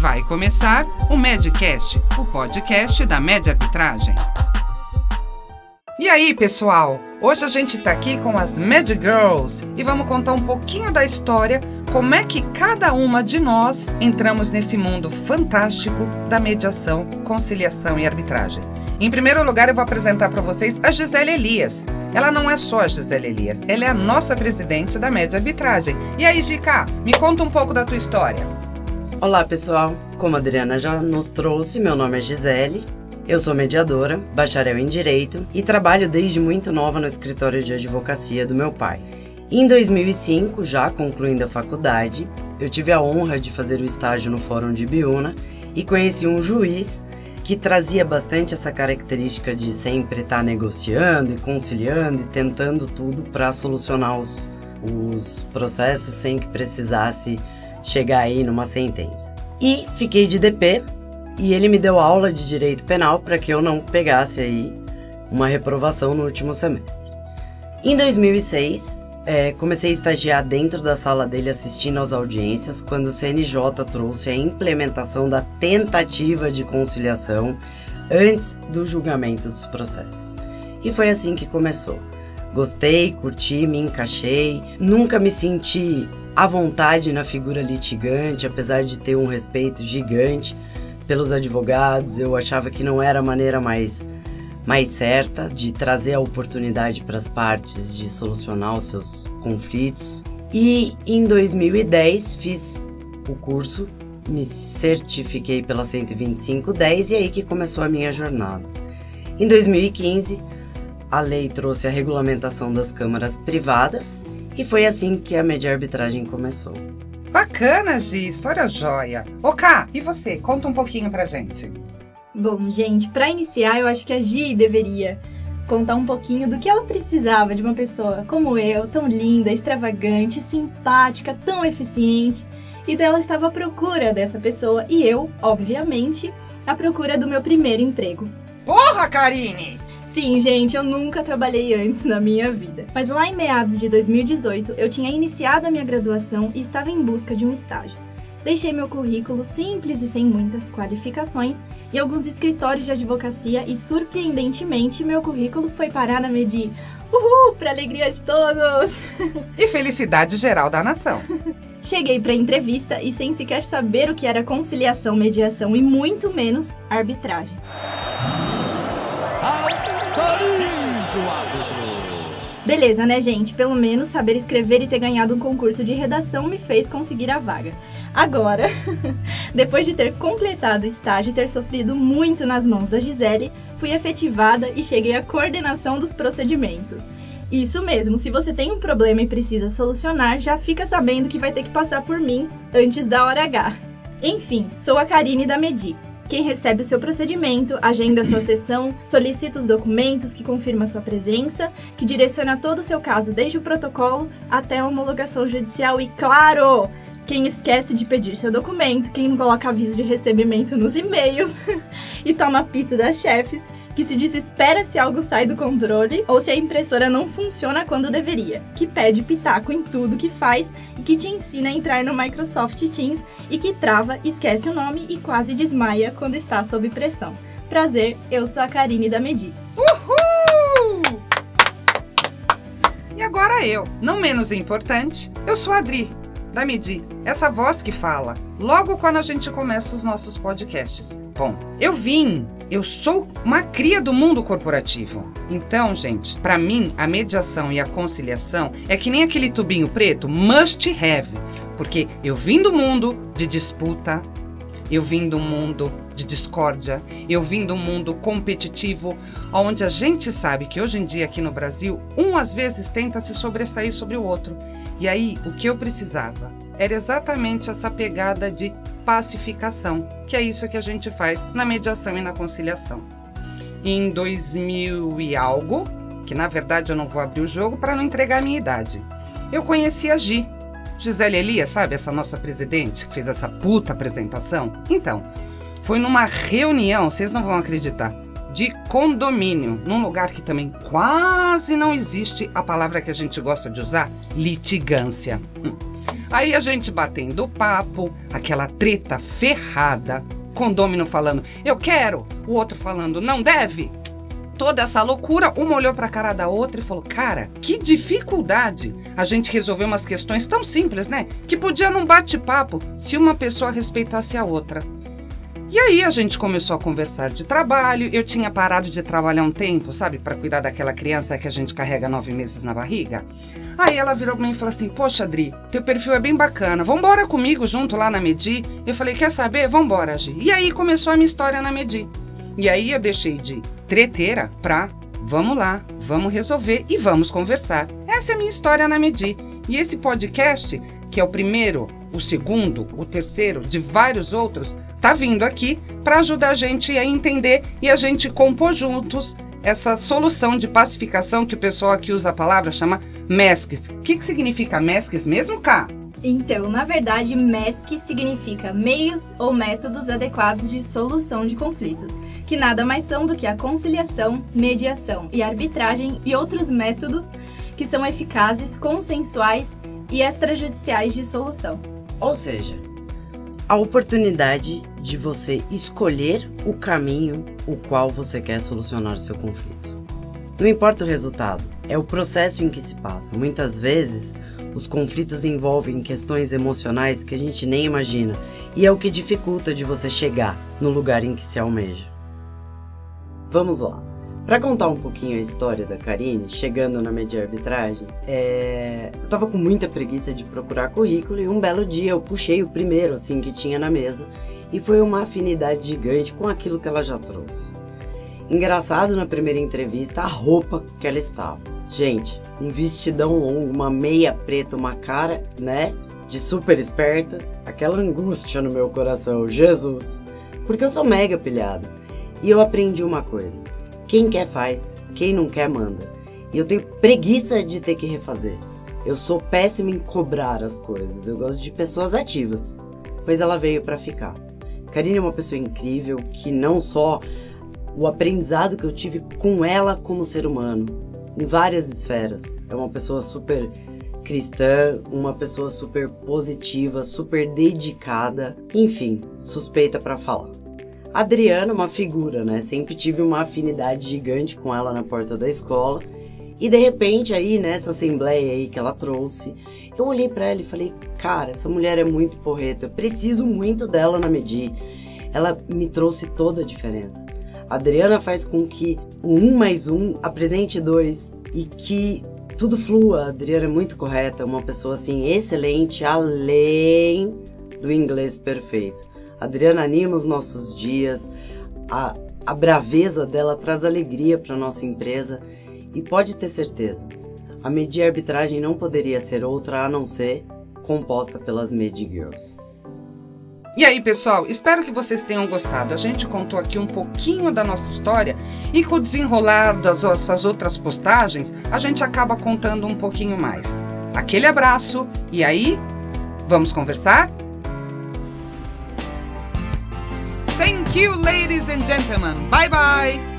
Vai começar o Medcast, o podcast da Média Arbitragem. E aí, pessoal? Hoje a gente está aqui com as Mad Girls e vamos contar um pouquinho da história, como é que cada uma de nós entramos nesse mundo fantástico da mediação, conciliação e arbitragem. Em primeiro lugar, eu vou apresentar para vocês a Gisele Elias. Ela não é só a Gisele Elias, ela é a nossa presidente da Média Arbitragem. E aí, Gica, me conta um pouco da tua história. Olá, pessoal. Como a Adriana já nos trouxe, meu nome é Gisele. Eu sou mediadora, bacharel em Direito e trabalho desde muito nova no escritório de advocacia do meu pai. Em 2005, já concluindo a faculdade, eu tive a honra de fazer o estágio no Fórum de Biúna e conheci um juiz que trazia bastante essa característica de sempre estar negociando e conciliando e tentando tudo para solucionar os, os processos sem que precisasse chegar aí numa sentença. E fiquei de DP e ele me deu aula de direito penal para que eu não pegasse aí uma reprovação no último semestre. Em 2006, é, comecei a estagiar dentro da sala dele assistindo às audiências quando o CNJ trouxe a implementação da tentativa de conciliação antes do julgamento dos processos. E foi assim que começou. Gostei, curti, me encaixei, nunca me senti à vontade na figura litigante, apesar de ter um respeito gigante pelos advogados, eu achava que não era a maneira mais mais certa de trazer a oportunidade para as partes de solucionar os seus conflitos. E em 2010 fiz o curso, me certifiquei pela 12510 e aí que começou a minha jornada. Em 2015, a lei trouxe a regulamentação das câmaras privadas e foi assim que a média arbitragem começou. Bacana, Gi, história joia. Ô, Ká, e você? Conta um pouquinho pra gente. Bom, gente, para iniciar, eu acho que a Gi deveria contar um pouquinho do que ela precisava de uma pessoa como eu, tão linda, extravagante, simpática, tão eficiente. E dela estava à procura dessa pessoa e eu, obviamente, à procura do meu primeiro emprego. Porra, Karine! Sim, gente, eu nunca trabalhei antes na minha vida. Mas lá em meados de 2018, eu tinha iniciado a minha graduação e estava em busca de um estágio. Deixei meu currículo simples e sem muitas qualificações em alguns escritórios de advocacia e, surpreendentemente, meu currículo foi parar na Medi. Uhul, pra alegria de todos! E felicidade geral da nação. Cheguei para a entrevista e sem sequer saber o que era conciliação, mediação e muito menos arbitragem. Beleza, né, gente? Pelo menos saber escrever e ter ganhado um concurso de redação me fez conseguir a vaga. Agora, depois de ter completado o estágio e ter sofrido muito nas mãos da Gisele, fui efetivada e cheguei à coordenação dos procedimentos. Isso mesmo, se você tem um problema e precisa solucionar, já fica sabendo que vai ter que passar por mim antes da hora H. Enfim, sou a Karine da Medi quem recebe o seu procedimento, agenda a sua sessão, solicita os documentos que confirma sua presença, que direciona todo o seu caso desde o protocolo até a homologação judicial. E, claro, quem esquece de pedir seu documento, quem não coloca aviso de recebimento nos e-mails e toma pito das chefes, que se desespera se algo sai do controle ou se a impressora não funciona quando deveria, que pede pitaco em tudo que faz e que te ensina a entrar no Microsoft Teams e que trava, esquece o nome e quase desmaia quando está sob pressão. Prazer, eu sou a Karine da Medi. Uhul! E agora eu, não menos importante, eu sou a Adri, da Medi, essa voz que fala, logo quando a gente começa os nossos podcasts. Bom, eu vim eu sou uma cria do mundo corporativo. Então, gente, para mim, a mediação e a conciliação é que nem aquele tubinho preto must have. Porque eu vim do mundo de disputa, eu vim do mundo de discórdia, eu vim do mundo competitivo, onde a gente sabe que hoje em dia aqui no Brasil, um às vezes tenta se sobressair sobre o outro. E aí, o que eu precisava era exatamente essa pegada de pacificação, que é isso que a gente faz na mediação e na conciliação. Em 2000 e algo, que na verdade eu não vou abrir o jogo para não entregar a minha idade, eu conheci a Gi. Gisele Elias, sabe, essa nossa presidente que fez essa puta apresentação? Então, foi numa reunião, vocês não vão acreditar, de condomínio, num lugar que também quase não existe a palavra que a gente gosta de usar, litigância. Hum. Aí a gente batendo papo, aquela treta ferrada, condômino falando, eu quero, o outro falando, não deve. Toda essa loucura, uma olhou para a cara da outra e falou: Cara, que dificuldade a gente resolver umas questões tão simples, né? Que podia num bate-papo se uma pessoa respeitasse a outra. E aí a gente começou a conversar de trabalho. Eu tinha parado de trabalhar um tempo, sabe, para cuidar daquela criança que a gente carrega nove meses na barriga. Aí ela virou pra mim e falou assim: Poxa, Adri, teu perfil é bem bacana. Vambora comigo junto lá na Medi? Eu falei: Quer saber? Vambora, Gi. E aí começou a minha história na Medi. E aí eu deixei de treteira pra vamos lá, vamos resolver e vamos conversar. Essa é a minha história na Medi. E esse podcast, que é o primeiro, o segundo, o terceiro de vários outros, tá vindo aqui para ajudar a gente a entender e a gente compor juntos essa solução de pacificação que o pessoal aqui usa a palavra chama MESCs. O que, que significa MESCs mesmo, Cá? Então, na verdade, MESC significa meios ou métodos adequados de solução de conflitos, que nada mais são do que a conciliação, mediação e arbitragem e outros métodos que são eficazes, consensuais e extrajudiciais de solução. Ou seja, a oportunidade de você escolher o caminho o qual você quer solucionar seu conflito. Não importa o resultado, é o processo em que se passa. Muitas vezes, os conflitos envolvem questões emocionais que a gente nem imagina, e é o que dificulta de você chegar no lugar em que se almeja. Vamos lá. Para contar um pouquinho a história da Karine, chegando na media arbitragem, é... eu tava com muita preguiça de procurar currículo e um belo dia eu puxei o primeiro assim que tinha na mesa e foi uma afinidade gigante com aquilo que ela já trouxe. Engraçado na primeira entrevista a roupa que ela estava. Gente, um vestidão longo, uma meia preta, uma cara, né, de super esperta, aquela angústia no meu coração, Jesus, porque eu sou mega pilhada. E eu aprendi uma coisa quem quer faz, quem não quer manda. E eu tenho preguiça de ter que refazer. Eu sou péssima em cobrar as coisas. Eu gosto de pessoas ativas. Pois ela veio para ficar. Karine é uma pessoa incrível que não só o aprendizado que eu tive com ela como ser humano, em várias esferas. É uma pessoa super cristã, uma pessoa super positiva, super dedicada, enfim, suspeita para falar. Adriana, uma figura, né? Sempre tive uma afinidade gigante com ela na porta da escola. E de repente aí nessa assembleia aí que ela trouxe, eu olhei para ela e falei: "Cara, essa mulher é muito porreta. Eu preciso muito dela na Medi. Ela me trouxe toda a diferença. Adriana faz com que o um mais um apresente dois e que tudo flua. A Adriana é muito correta, uma pessoa assim excelente, além do inglês perfeito. A Adriana anima os nossos dias, a, a braveza dela traz alegria para nossa empresa e pode ter certeza, a Media Arbitragem não poderia ser outra a não ser composta pelas Medi Girls. E aí, pessoal, espero que vocês tenham gostado. A gente contou aqui um pouquinho da nossa história e com o desenrolar das nossas outras postagens, a gente acaba contando um pouquinho mais. Aquele abraço e aí, vamos conversar? Thank you, ladies and gentlemen. Bye bye.